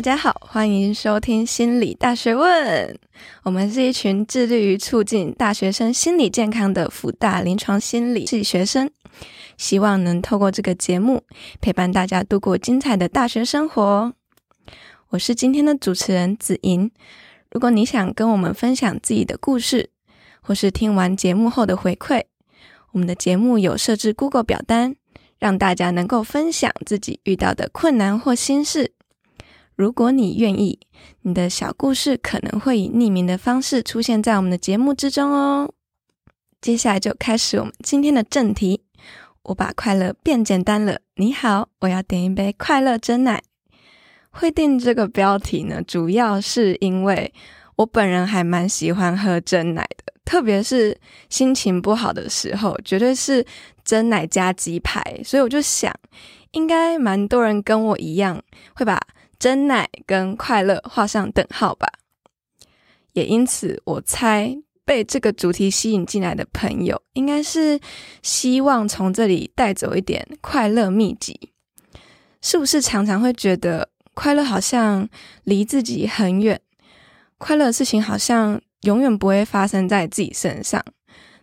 大家好，欢迎收听心理大学问。我们是一群致力于促进大学生心理健康的辅大临床心理系学生，希望能透过这个节目陪伴大家度过精彩的大学生活。我是今天的主持人子莹。如果你想跟我们分享自己的故事，或是听完节目后的回馈，我们的节目有设置 Google 表单，让大家能够分享自己遇到的困难或心事。如果你愿意，你的小故事可能会以匿名的方式出现在我们的节目之中哦。接下来就开始我们今天的正题。我把快乐变简单了。你好，我要点一杯快乐真奶。会定这个标题呢，主要是因为我本人还蛮喜欢喝真奶的，特别是心情不好的时候，绝对是真奶加鸡排。所以我就想，应该蛮多人跟我一样会把。珍奶跟快乐画上等号吧，也因此我猜被这个主题吸引进来的朋友，应该是希望从这里带走一点快乐秘籍。是不是常常会觉得快乐好像离自己很远，快乐的事情好像永远不会发生在自己身上，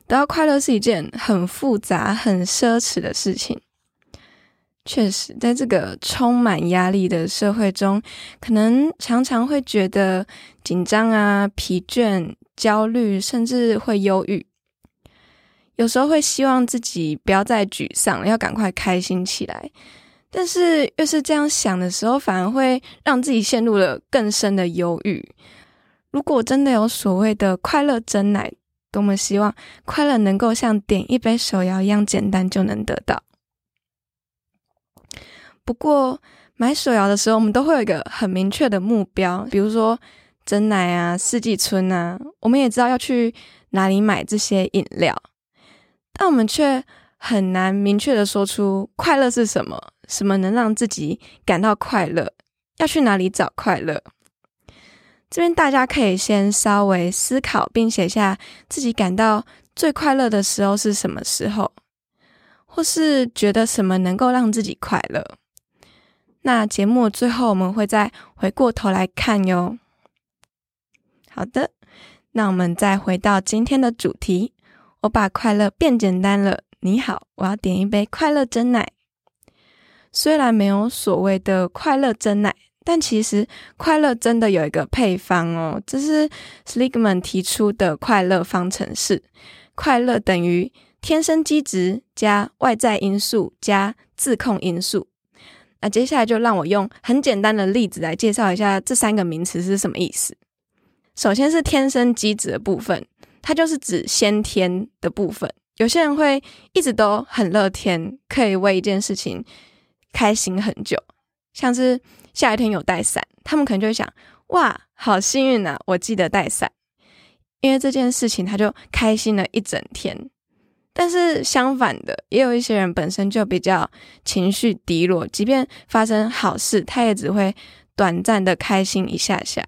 得到快乐是一件很复杂、很奢侈的事情。确实，在这个充满压力的社会中，可能常常会觉得紧张啊、疲倦、焦虑，甚至会忧郁。有时候会希望自己不要再沮丧，要赶快开心起来。但是越是这样想的时候，反而会让自己陷入了更深的忧郁。如果真的有所谓的快乐真奶，多么希望快乐能够像点一杯手摇一样简单就能得到。不过买手摇的时候，我们都会有一个很明确的目标，比如说真奶啊、四季春啊，我们也知道要去哪里买这些饮料，但我们却很难明确的说出快乐是什么，什么能让自己感到快乐，要去哪里找快乐。这边大家可以先稍微思考，并写下自己感到最快乐的时候是什么时候，或是觉得什么能够让自己快乐。那节目最后我们会再回过头来看哟。好的，那我们再回到今天的主题。我把快乐变简单了。你好，我要点一杯快乐真奶。虽然没有所谓的快乐真奶，但其实快乐真的有一个配方哦。这是 Seligman 提出的快乐方程式：快乐等于天生机质加外在因素加自控因素。那接下来就让我用很简单的例子来介绍一下这三个名词是什么意思。首先是天生机子的部分，它就是指先天的部分。有些人会一直都很乐天，可以为一件事情开心很久，像是下雨天有带伞，他们可能就会想：哇，好幸运啊！我记得带伞，因为这件事情他就开心了一整天。但是相反的，也有一些人本身就比较情绪低落，即便发生好事，他也只会短暂的开心一下下。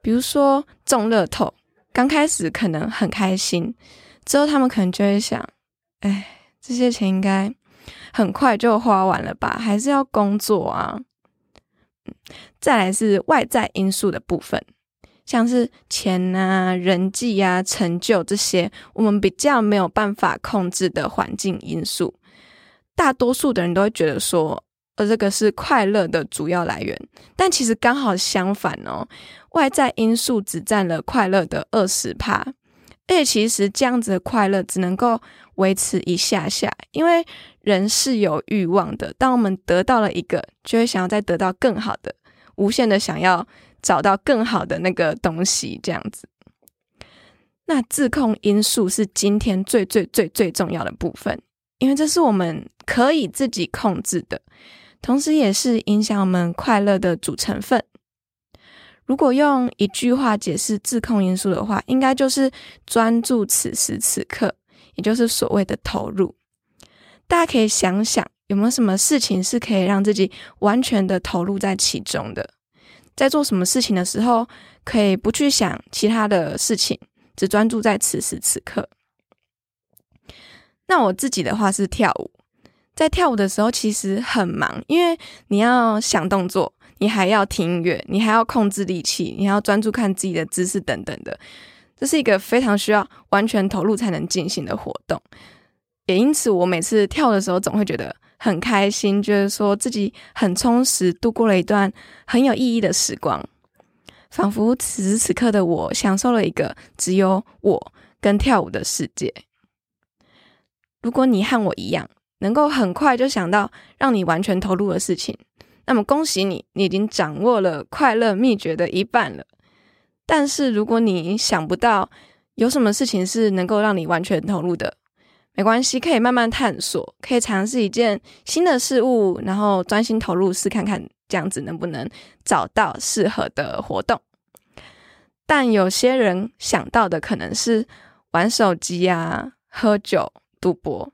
比如说中乐透，刚开始可能很开心，之后他们可能就会想：哎，这些钱应该很快就花完了吧？还是要工作啊。再来是外在因素的部分。像是钱啊、人际啊、成就这些，我们比较没有办法控制的环境因素，大多数的人都会觉得说，呃，这个是快乐的主要来源。但其实刚好相反哦，外在因素只占了快乐的二十趴，而且其实这样子的快乐只能够维持一下下，因为人是有欲望的。当我们得到了一个，就会想要再得到更好的，无限的想要。找到更好的那个东西，这样子。那自控因素是今天最最最最重要的部分，因为这是我们可以自己控制的，同时也是影响我们快乐的主成分。如果用一句话解释自控因素的话，应该就是专注此时此刻，也就是所谓的投入。大家可以想想，有没有什么事情是可以让自己完全的投入在其中的？在做什么事情的时候，可以不去想其他的事情，只专注在此时此刻。那我自己的话是跳舞，在跳舞的时候其实很忙，因为你要想动作，你还要听音乐，你还要控制力气，你还要专注看自己的姿势等等的，这是一个非常需要完全投入才能进行的活动。也因此，我每次跳的时候，总会觉得很开心，觉得说自己很充实，度过了一段很有意义的时光，仿佛此时此刻的我享受了一个只有我跟跳舞的世界。如果你和我一样，能够很快就想到让你完全投入的事情，那么恭喜你，你已经掌握了快乐秘诀的一半了。但是如果你想不到有什么事情是能够让你完全投入的，没关系，可以慢慢探索，可以尝试一件新的事物，然后专心投入试看看，这样子能不能找到适合的活动。但有些人想到的可能是玩手机啊、喝酒、赌博，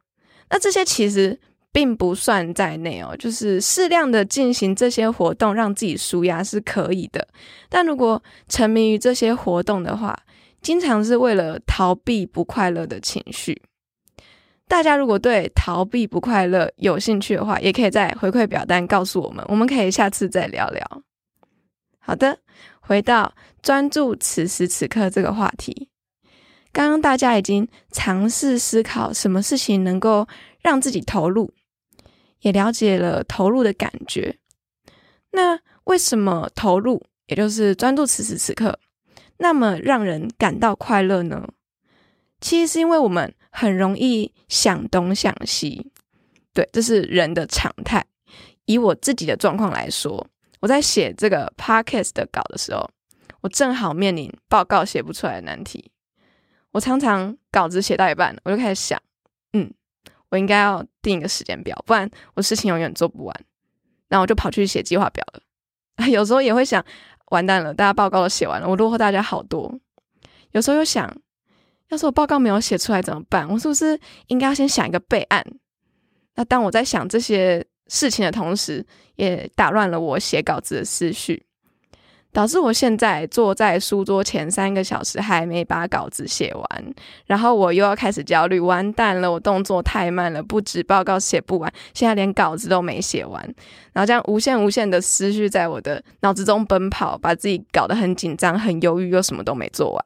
那这些其实并不算在内哦。就是适量的进行这些活动，让自己舒压是可以的。但如果沉迷于这些活动的话，经常是为了逃避不快乐的情绪。大家如果对逃避不快乐有兴趣的话，也可以在回馈表单告诉我们，我们可以下次再聊聊。好的，回到专注此时此刻这个话题，刚刚大家已经尝试思考什么事情能够让自己投入，也了解了投入的感觉。那为什么投入，也就是专注此时此刻，那么让人感到快乐呢？其实是因为我们很容易想东想西，对，这是人的常态。以我自己的状况来说，我在写这个 podcast 的稿的时候，我正好面临报告写不出来的难题。我常常稿子写到一半，我就开始想，嗯，我应该要定一个时间表，不然我事情永远做不完。然后我就跑去写计划表了。有时候也会想，完蛋了，大家报告都写完了，我落后大家好多。有时候又想。要是我报告没有写出来怎么办？我是不是应该要先想一个备案？那当我在想这些事情的同时，也打乱了我写稿子的思绪，导致我现在坐在书桌前三个小时还没把稿子写完，然后我又要开始焦虑，完蛋了，我动作太慢了，不止报告写不完，现在连稿子都没写完，然后这样无限无限的思绪在我的脑子中奔跑，把自己搞得很紧张、很忧郁，又什么都没做完。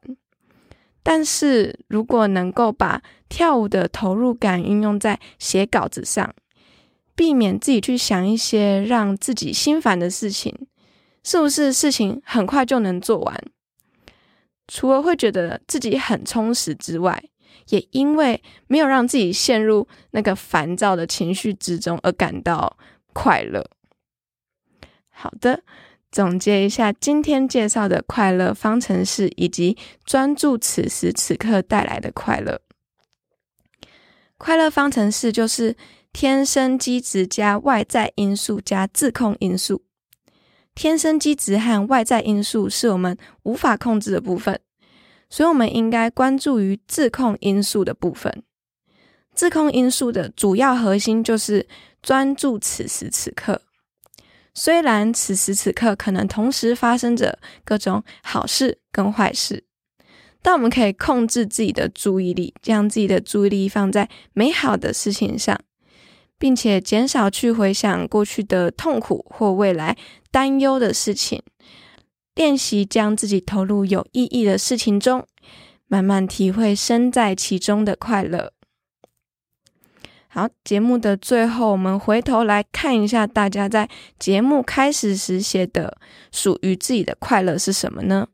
但是如果能够把跳舞的投入感运用在写稿子上，避免自己去想一些让自己心烦的事情，是不是事情很快就能做完？除了会觉得自己很充实之外，也因为没有让自己陷入那个烦躁的情绪之中而感到快乐。好的。总结一下今天介绍的快乐方程式，以及专注此时此刻带来的快乐。快乐方程式就是天生机质加外在因素加自控因素。天生机质和外在因素是我们无法控制的部分，所以我们应该关注于自控因素的部分。自控因素的主要核心就是专注此时此刻。虽然此时此刻可能同时发生着各种好事跟坏事，但我们可以控制自己的注意力，将自己的注意力放在美好的事情上，并且减少去回想过去的痛苦或未来担忧的事情，练习将自己投入有意义的事情中，慢慢体会身在其中的快乐。好，节目的最后，我们回头来看一下大家在节目开始时写的属于自己的快乐是什么呢？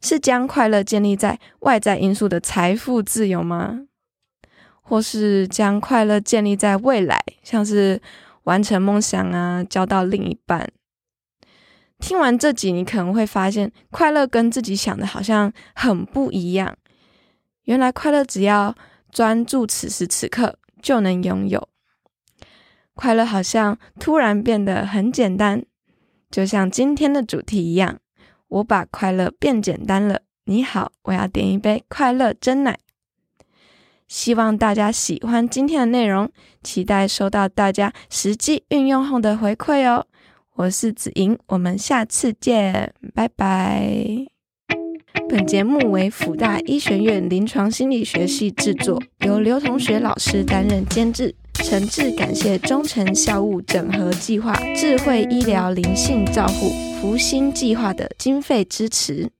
是将快乐建立在外在因素的财富自由吗？或是将快乐建立在未来，像是完成梦想啊，交到另一半？听完这集，你可能会发现，快乐跟自己想的好像很不一样。原来快乐只要专注此时此刻。就能拥有快乐，好像突然变得很简单，就像今天的主题一样，我把快乐变简单了。你好，我要点一杯快乐真奶。希望大家喜欢今天的内容，期待收到大家实际运用后的回馈哦。我是子莹，我们下次见，拜拜。本节目为辅大医学院临床心理学系制作，由刘同学老师担任监制。诚挚感谢中诚校务整合计划、智慧医疗灵性照护、福星计划的经费支持。